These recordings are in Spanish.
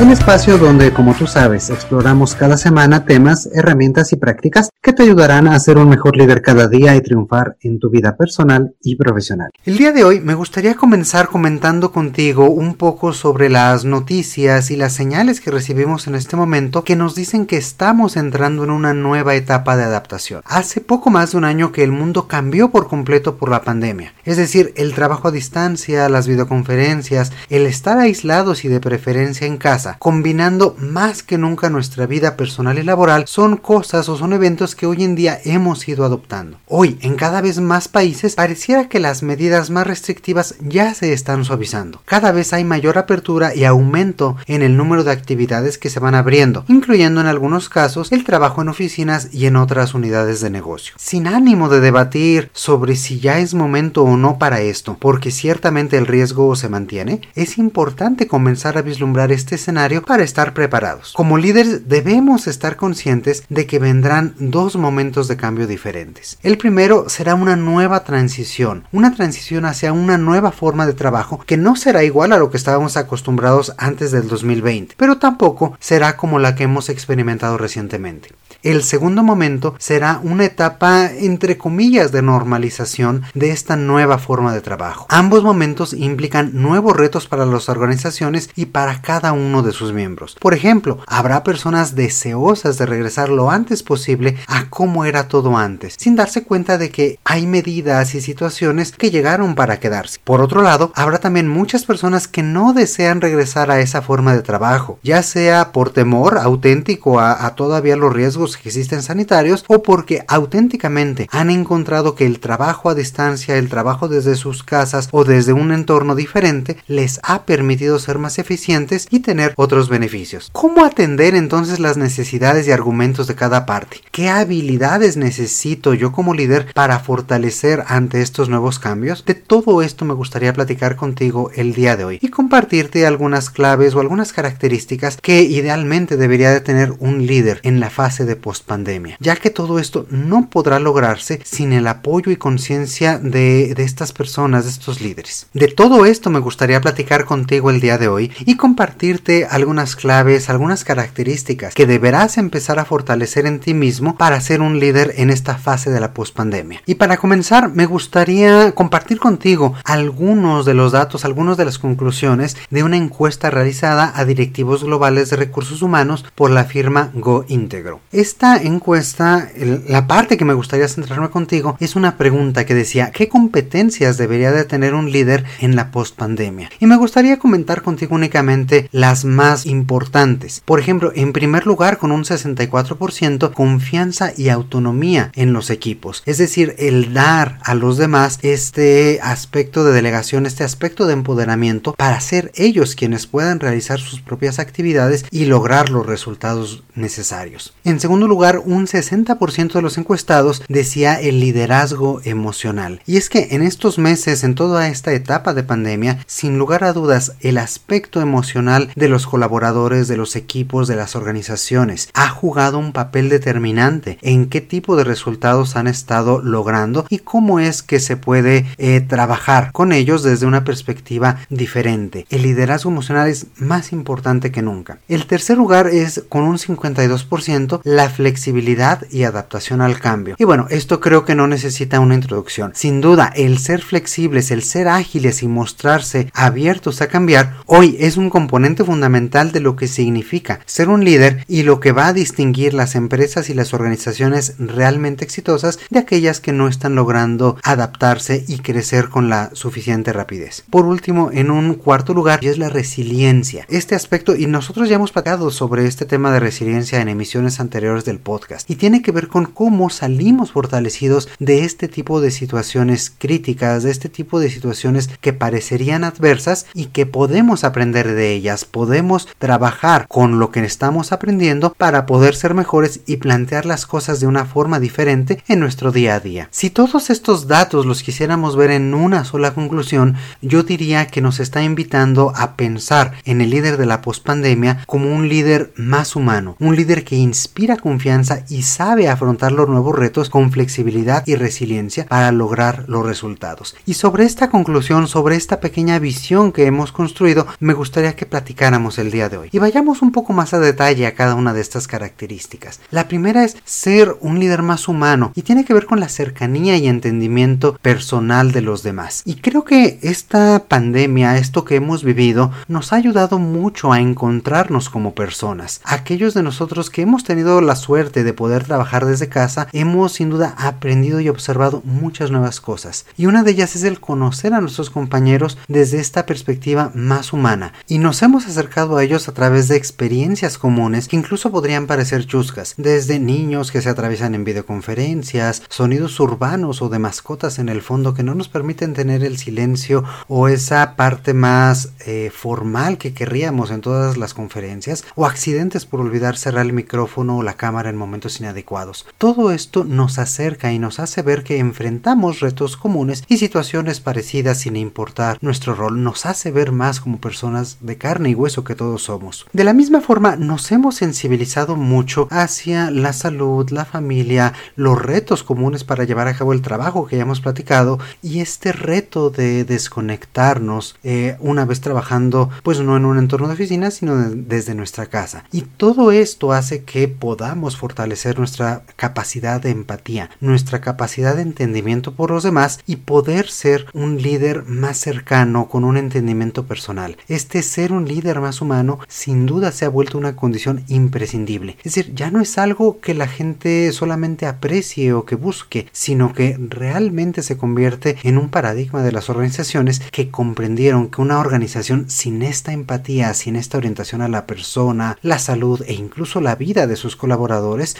un espacio donde, como tú sabes, exploramos cada semana temas, herramientas y prácticas que te ayudarán a ser un mejor líder cada día y triunfar en tu vida personal y profesional. El día de hoy me gustaría comenzar comentando contigo un poco sobre las noticias y las señales que recibimos en este momento que nos dicen que estamos entrando en una nueva etapa de adaptación. Hace poco más de un año que el mundo cambió por completo por la pandemia, es decir, el trabajo a distancia, las videoconferencias, el estar aislados y de preferencia en casa, combinando más que nunca nuestra vida personal y laboral, son cosas o son eventos que hoy en día hemos ido adoptando. Hoy, en cada vez más países, pareciera que las medidas más restrictivas ya se están suavizando. Cada vez hay mayor apertura y aumento en el número de actividades que se van abriendo, incluyendo en algunos casos el trabajo en oficinas y en otras unidades de negocio. Sin ánimo de debatir sobre si ya es momento o no para esto, porque ciertamente el riesgo se mantiene, es importante comenzar a vislumbrar este escenario para estar preparados. Como líderes debemos estar conscientes de que vendrán dos momentos de cambio diferentes. El primero será una nueva transición, una transición hacia una nueva forma de trabajo que no será igual a lo que estábamos acostumbrados antes del 2020, pero tampoco será como la que hemos experimentado recientemente. El segundo momento será una etapa entre comillas de normalización de esta nueva forma de trabajo. Ambos momentos implican nuevos retos para las organizaciones y para cada uno de sus miembros. Por ejemplo, habrá personas deseosas de regresar lo antes posible a cómo era todo antes, sin darse cuenta de que hay medidas y situaciones que llegaron para quedarse. Por otro lado, habrá también muchas personas que no desean regresar a esa forma de trabajo, ya sea por temor auténtico a, a todavía los riesgos que existen sanitarios o porque auténticamente han encontrado que el trabajo a distancia, el trabajo desde sus casas o desde un entorno diferente les ha permitido ser más eficientes y tener otros beneficios. ¿Cómo atender entonces las necesidades y argumentos de cada parte? ¿Qué habilidades necesito yo como líder para fortalecer ante estos nuevos cambios? De todo esto me gustaría platicar contigo el día de hoy y compartirte algunas claves o algunas características que idealmente debería de tener un líder en la fase de pospandemia, ya que todo esto no podrá lograrse sin el apoyo y conciencia de, de estas personas, de estos líderes. De todo esto me gustaría platicar contigo el día de hoy y compartirte algunas claves, algunas características que deberás empezar a fortalecer en ti mismo para ser un líder en esta fase de la pospandemia. Y para comenzar, me gustaría compartir contigo algunos de los datos, algunas de las conclusiones de una encuesta realizada a directivos globales de recursos humanos por la firma Go Integro. Esta encuesta, la parte que me gustaría centrarme contigo es una pregunta que decía, ¿qué competencias debería de tener un líder en la postpandemia? Y me gustaría comentar contigo únicamente las más importantes. Por ejemplo, en primer lugar, con un 64%, confianza y autonomía en los equipos. Es decir, el dar a los demás este aspecto de delegación, este aspecto de empoderamiento para ser ellos quienes puedan realizar sus propias actividades y lograr los resultados necesarios. En segundo lugar, un 60% de los encuestados decía el liderazgo emocional. Y es que en estos meses, en toda esta etapa de pandemia, sin lugar a dudas, el aspecto emocional de los colaboradores, de los equipos, de las organizaciones, ha jugado un papel determinante en qué tipo de resultados han estado logrando y cómo es que se puede eh, trabajar con ellos desde una perspectiva diferente. El liderazgo emocional es más importante que nunca. El tercer lugar es con un 52% la flexibilidad y adaptación al cambio. Y bueno, esto creo que no necesita una introducción. Sin duda, el ser flexibles, el ser ágiles y mostrarse abiertos a cambiar, hoy es un componente fundamental de lo que significa ser un líder y lo que va a distinguir las empresas y las organizaciones realmente exitosas de aquellas que no están logrando adaptarse y crecer con la suficiente rapidez. Por último, en un cuarto lugar, es la resiliencia. Este aspecto, y nosotros ya hemos platicado sobre este tema de resiliencia en emisiones anteriores, del podcast y tiene que ver con cómo salimos fortalecidos de este tipo de situaciones críticas, de este tipo de situaciones que parecerían adversas y que podemos aprender de ellas, podemos trabajar con lo que estamos aprendiendo para poder ser mejores y plantear las cosas de una forma diferente en nuestro día a día. Si todos estos datos los quisiéramos ver en una sola conclusión, yo diría que nos está invitando a pensar en el líder de la pospandemia como un líder más humano, un líder que inspira confianza y sabe afrontar los nuevos retos con flexibilidad y resiliencia para lograr los resultados. Y sobre esta conclusión, sobre esta pequeña visión que hemos construido, me gustaría que platicáramos el día de hoy. Y vayamos un poco más a detalle a cada una de estas características. La primera es ser un líder más humano y tiene que ver con la cercanía y entendimiento personal de los demás. Y creo que esta pandemia, esto que hemos vivido, nos ha ayudado mucho a encontrarnos como personas. Aquellos de nosotros que hemos tenido la suerte de poder trabajar desde casa, hemos sin duda aprendido y observado muchas nuevas cosas. Y una de ellas es el conocer a nuestros compañeros desde esta perspectiva más humana. Y nos hemos acercado a ellos a través de experiencias comunes que incluso podrían parecer chuscas, desde niños que se atraviesan en videoconferencias, sonidos urbanos o de mascotas en el fondo que no nos permiten tener el silencio o esa parte más eh, formal que querríamos en todas las conferencias, o accidentes por olvidar cerrar el micrófono o la cámara en momentos inadecuados. Todo esto nos acerca y nos hace ver que enfrentamos retos comunes y situaciones parecidas sin importar nuestro rol, nos hace ver más como personas de carne y hueso que todos somos. De la misma forma, nos hemos sensibilizado mucho hacia la salud, la familia, los retos comunes para llevar a cabo el trabajo que ya hemos platicado y este reto de desconectarnos eh, una vez trabajando, pues no en un entorno de oficina, sino desde nuestra casa. Y todo esto hace que podamos fortalecer nuestra capacidad de empatía, nuestra capacidad de entendimiento por los demás y poder ser un líder más cercano con un entendimiento personal. Este ser un líder más humano sin duda se ha vuelto una condición imprescindible. Es decir, ya no es algo que la gente solamente aprecie o que busque, sino que realmente se convierte en un paradigma de las organizaciones que comprendieron que una organización sin esta empatía, sin esta orientación a la persona, la salud e incluso la vida de sus colaboradores,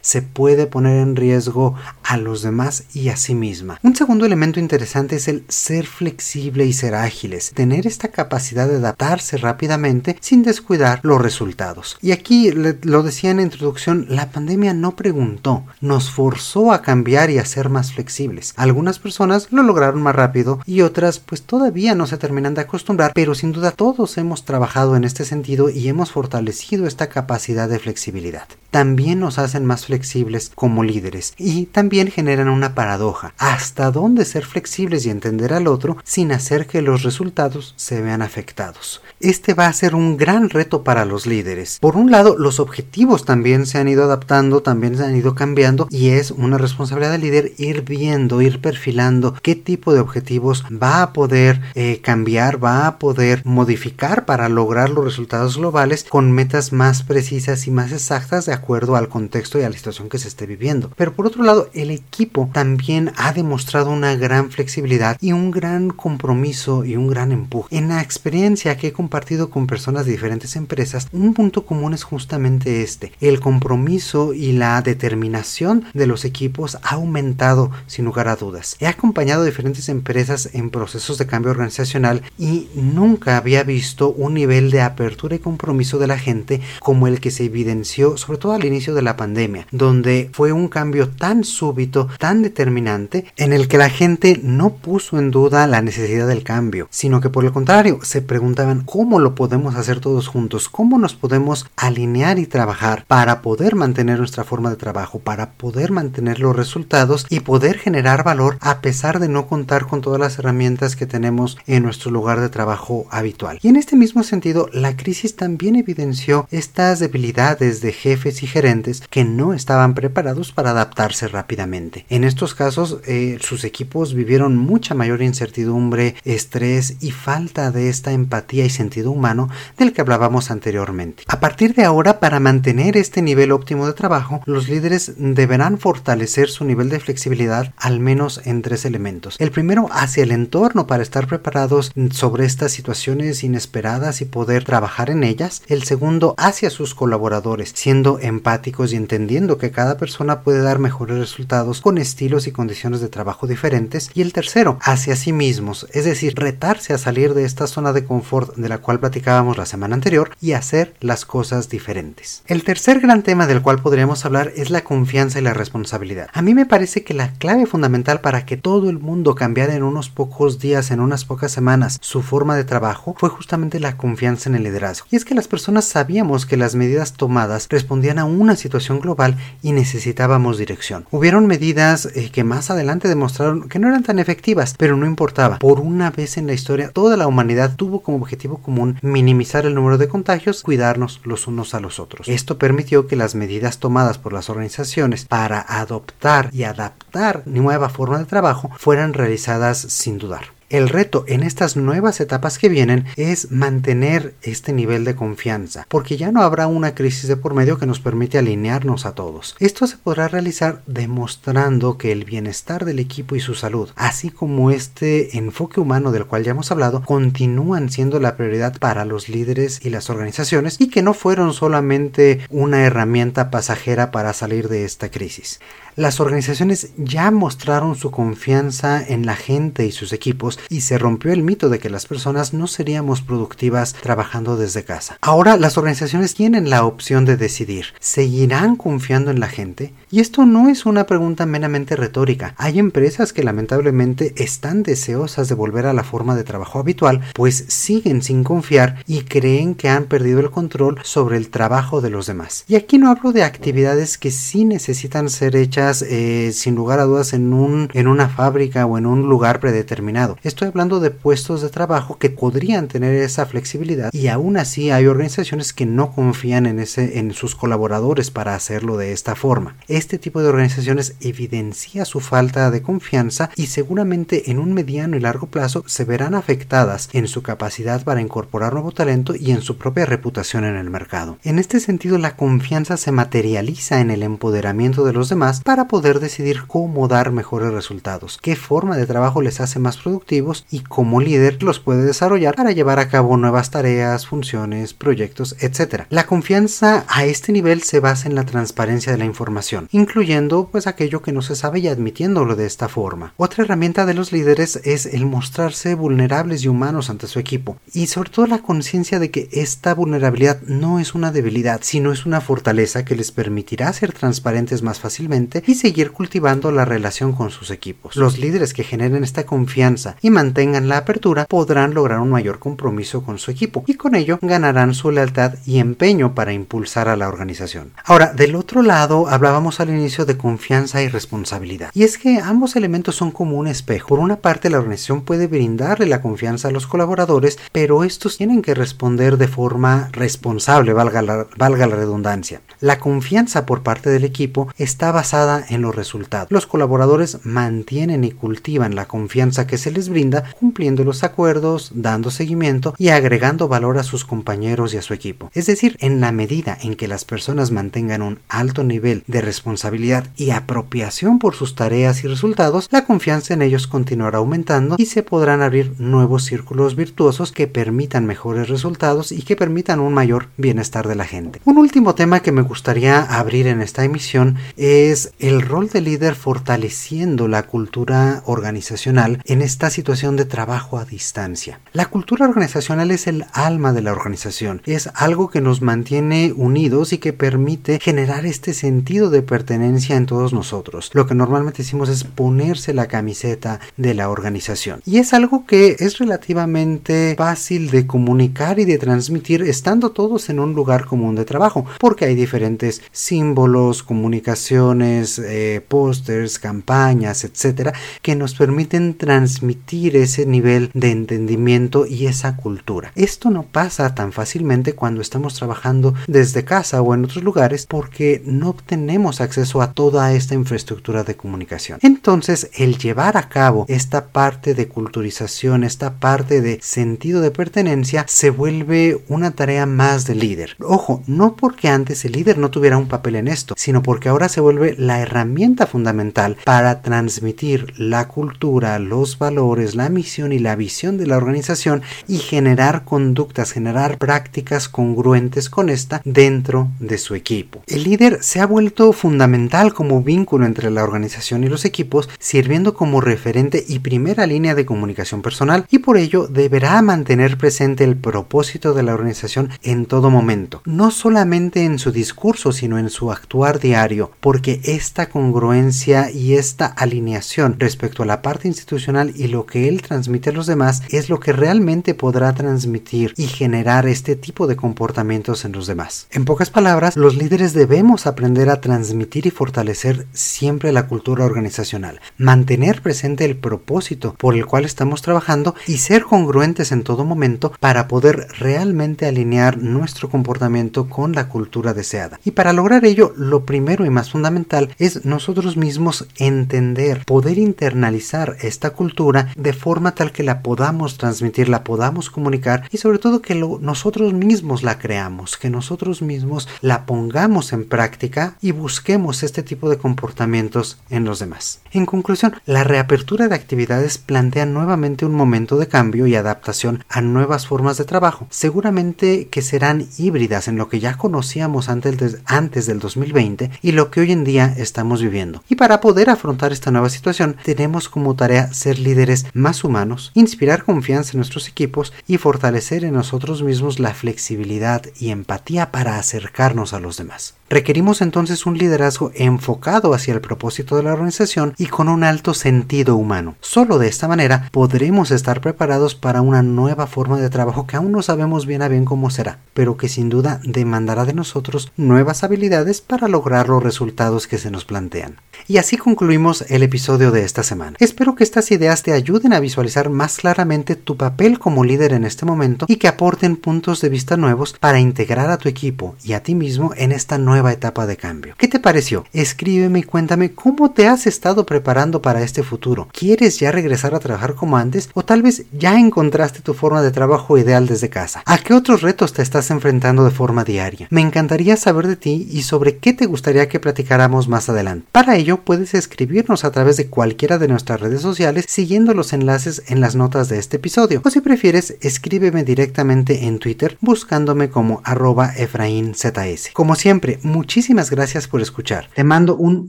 se puede poner en riesgo a los demás y a sí misma. Un segundo elemento interesante es el ser flexible y ser ágiles, tener esta capacidad de adaptarse rápidamente sin descuidar los resultados. Y aquí lo decía en la introducción, la pandemia no preguntó, nos forzó a cambiar y a ser más flexibles. Algunas personas lo lograron más rápido y otras pues todavía no se terminan de acostumbrar, pero sin duda todos hemos trabajado en este sentido y hemos fortalecido esta capacidad de flexibilidad. También nos hacen más flexibles como líderes y también generan una paradoja. ¿Hasta dónde ser flexibles y entender al otro sin hacer que los resultados se vean afectados? Este va a ser un gran reto para los líderes. Por un lado, los objetivos también se han ido adaptando, también se han ido cambiando y es una responsabilidad del líder ir viendo, ir perfilando qué tipo de objetivos va a poder eh, cambiar, va a poder modificar para lograr los resultados globales con metas más precisas y más exactas de acuerdo al contexto y a la situación que se esté viviendo. Pero por otro lado, el equipo también ha demostrado una gran flexibilidad y un gran compromiso y un gran empuje. En la experiencia que he compartido con personas de diferentes empresas, un punto común es justamente este. El compromiso y la determinación de los equipos ha aumentado sin lugar a dudas. He acompañado a diferentes empresas en procesos de cambio organizacional y nunca había visto un nivel de apertura y compromiso de la gente como el que se evidenció sobre todo al inicio la pandemia, donde fue un cambio tan súbito, tan determinante, en el que la gente no puso en duda la necesidad del cambio, sino que por el contrario se preguntaban cómo lo podemos hacer todos juntos, cómo nos podemos alinear y trabajar para poder mantener nuestra forma de trabajo, para poder mantener los resultados y poder generar valor a pesar de no contar con todas las herramientas que tenemos en nuestro lugar de trabajo habitual. Y en este mismo sentido, la crisis también evidenció estas debilidades de jefes y gerentes que no estaban preparados para adaptarse rápidamente. En estos casos, eh, sus equipos vivieron mucha mayor incertidumbre, estrés y falta de esta empatía y sentido humano del que hablábamos anteriormente. A partir de ahora, para mantener este nivel óptimo de trabajo, los líderes deberán fortalecer su nivel de flexibilidad al menos en tres elementos. El primero, hacia el entorno para estar preparados sobre estas situaciones inesperadas y poder trabajar en ellas. El segundo, hacia sus colaboradores, siendo empáticos y entendiendo que cada persona puede dar mejores resultados con estilos y condiciones de trabajo diferentes. Y el tercero, hacia sí mismos, es decir, retarse a salir de esta zona de confort de la cual platicábamos la semana anterior y hacer las cosas diferentes. El tercer gran tema del cual podríamos hablar es la confianza y la responsabilidad. A mí me parece que la clave fundamental para que todo el mundo cambiara en unos pocos días, en unas pocas semanas, su forma de trabajo fue justamente la confianza en el liderazgo. Y es que las personas sabíamos que las medidas tomadas respondían a una situación global y necesitábamos dirección. Hubieron medidas eh, que más adelante demostraron que no eran tan efectivas, pero no importaba. Por una vez en la historia, toda la humanidad tuvo como objetivo común minimizar el número de contagios, cuidarnos los unos a los otros. Esto permitió que las medidas tomadas por las organizaciones para adoptar y adaptar nueva forma de trabajo fueran realizadas sin dudar. El reto en estas nuevas etapas que vienen es mantener este nivel de confianza, porque ya no habrá una crisis de por medio que nos permite alinearnos a todos. Esto se podrá realizar demostrando que el bienestar del equipo y su salud, así como este enfoque humano del cual ya hemos hablado, continúan siendo la prioridad para los líderes y las organizaciones y que no fueron solamente una herramienta pasajera para salir de esta crisis. Las organizaciones ya mostraron su confianza en la gente y sus equipos y se rompió el mito de que las personas no seríamos productivas trabajando desde casa. Ahora las organizaciones tienen la opción de decidir, ¿seguirán confiando en la gente? Y esto no es una pregunta meramente retórica. Hay empresas que lamentablemente están deseosas de volver a la forma de trabajo habitual, pues siguen sin confiar y creen que han perdido el control sobre el trabajo de los demás. Y aquí no hablo de actividades que sí necesitan ser hechas eh, sin lugar a dudas en, un, en una fábrica o en un lugar predeterminado. Estoy hablando de puestos de trabajo que podrían tener esa flexibilidad y aún así hay organizaciones que no confían en, ese, en sus colaboradores para hacerlo de esta forma. Este tipo de organizaciones evidencia su falta de confianza y seguramente en un mediano y largo plazo se verán afectadas en su capacidad para incorporar nuevo talento y en su propia reputación en el mercado. En este sentido, la confianza se materializa en el empoderamiento de los demás para poder decidir cómo dar mejores resultados, qué forma de trabajo les hace más productivos y cómo líder los puede desarrollar para llevar a cabo nuevas tareas, funciones, proyectos, etc. La confianza a este nivel se basa en la transparencia de la información, incluyendo pues aquello que no se sabe y admitiéndolo de esta forma. Otra herramienta de los líderes es el mostrarse vulnerables y humanos ante su equipo y sobre todo la conciencia de que esta vulnerabilidad no es una debilidad, sino es una fortaleza que les permitirá ser transparentes más fácilmente y seguir cultivando la relación con sus equipos. Los líderes que generen esta confianza y mantengan la apertura podrán lograr un mayor compromiso con su equipo y con ello ganarán su lealtad y empeño para impulsar a la organización. Ahora, del otro lado, hablábamos al inicio de confianza y responsabilidad. Y es que ambos elementos son como un espejo. Por una parte, la organización puede brindarle la confianza a los colaboradores, pero estos tienen que responder de forma responsable, valga la, valga la redundancia. La confianza por parte del equipo está basada en los resultados. Los colaboradores mantienen y cultivan la confianza que se les brinda cumpliendo los acuerdos, dando seguimiento y agregando valor a sus compañeros y a su equipo. Es decir, en la medida en que las personas mantengan un alto nivel de responsabilidad y apropiación por sus tareas y resultados, la confianza en ellos continuará aumentando y se podrán abrir nuevos círculos virtuosos que permitan mejores resultados y que permitan un mayor bienestar de la gente. Un último tema que me gustaría abrir en esta emisión es el rol de líder fortaleciendo la cultura organizacional en esta situación de trabajo a distancia. La cultura organizacional es el alma de la organización, es algo que nos mantiene unidos y que permite generar este sentido de pertenencia en todos nosotros. Lo que normalmente decimos es ponerse la camiseta de la organización. Y es algo que es relativamente fácil de comunicar y de transmitir estando todos en un lugar común de trabajo, porque hay diferentes símbolos, comunicaciones, eh, pósters, campañas, etcétera, que nos permiten transmitir ese nivel de entendimiento y esa cultura. Esto no pasa tan fácilmente cuando estamos trabajando desde casa o en otros lugares porque no tenemos acceso a toda esta infraestructura de comunicación. Entonces, el llevar a cabo esta parte de culturización, esta parte de sentido de pertenencia, se vuelve una tarea más del líder. Ojo, no porque antes el líder no tuviera un papel en esto, sino porque ahora se vuelve la herramienta fundamental para transmitir la cultura, los valores, la misión y la visión de la organización y generar conductas, generar prácticas congruentes con esta dentro de su equipo. El líder se ha vuelto fundamental como vínculo entre la organización y los equipos, sirviendo como referente y primera línea de comunicación personal y por ello deberá mantener presente el propósito de la organización en todo momento, no solamente en su discurso, sino en su actuar diario, porque esta congruencia y esta alineación respecto a la parte institucional y lo que él transmite a los demás es lo que realmente podrá transmitir y generar este tipo de comportamientos en los demás. En pocas palabras, los líderes debemos aprender a transmitir y fortalecer siempre la cultura organizacional, mantener presente el propósito por el cual estamos trabajando y ser congruentes en todo momento para poder realmente alinear nuestro comportamiento con la cultura deseada. Y para lograr ello, lo primero y más fundamental es nosotros mismos entender, poder internalizar esta cultura de forma tal que la podamos transmitir, la podamos comunicar y sobre todo que nosotros mismos la creamos, que nosotros mismos la pongamos en práctica y busquemos este tipo de comportamientos en los demás. En conclusión, la reapertura de actividades plantea nuevamente un momento de cambio y adaptación a nuevas formas de trabajo, seguramente que serán híbridas en lo que ya conocíamos antes, antes del 2020 y lo que hoy en día estamos viviendo. Y para poder afrontar esta nueva situación, tenemos como tarea ser líderes más humanos, inspirar confianza en nuestros equipos y fortalecer en nosotros mismos la flexibilidad y empatía para acercarnos a los demás. Requerimos entonces un liderazgo enfocado hacia el propósito de la organización y con un alto sentido humano. Solo de esta manera podremos estar preparados para una nueva forma de trabajo que aún no sabemos bien a bien cómo será, pero que sin duda demandará de nosotros nuevas habilidades para lograr los resultados que se nos plantean. Y así concluimos el episodio de esta semana. Espero que estas ideas te ayuden a visualizar más claramente tu papel como líder en este momento y que aporten puntos de vista nuevos para integrar a tu equipo y a ti mismo en esta etapa de cambio. ¿Qué te pareció? Escríbeme y cuéntame cómo te has estado preparando para este futuro. ¿Quieres ya regresar a trabajar como antes o tal vez ya encontraste tu forma de trabajo ideal desde casa? ¿A qué otros retos te estás enfrentando de forma diaria? Me encantaría saber de ti y sobre qué te gustaría que platicáramos más adelante. Para ello puedes escribirnos a través de cualquiera de nuestras redes sociales siguiendo los enlaces en las notas de este episodio. O si prefieres, escríbeme directamente en Twitter buscándome como arroba EfraínZS. Como siempre, muchísimas gracias por escuchar. Te mando un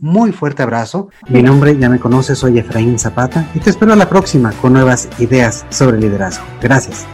muy fuerte abrazo. Mi nombre ya me conoces, soy Efraín Zapata y te espero a la próxima con nuevas ideas sobre liderazgo. Gracias.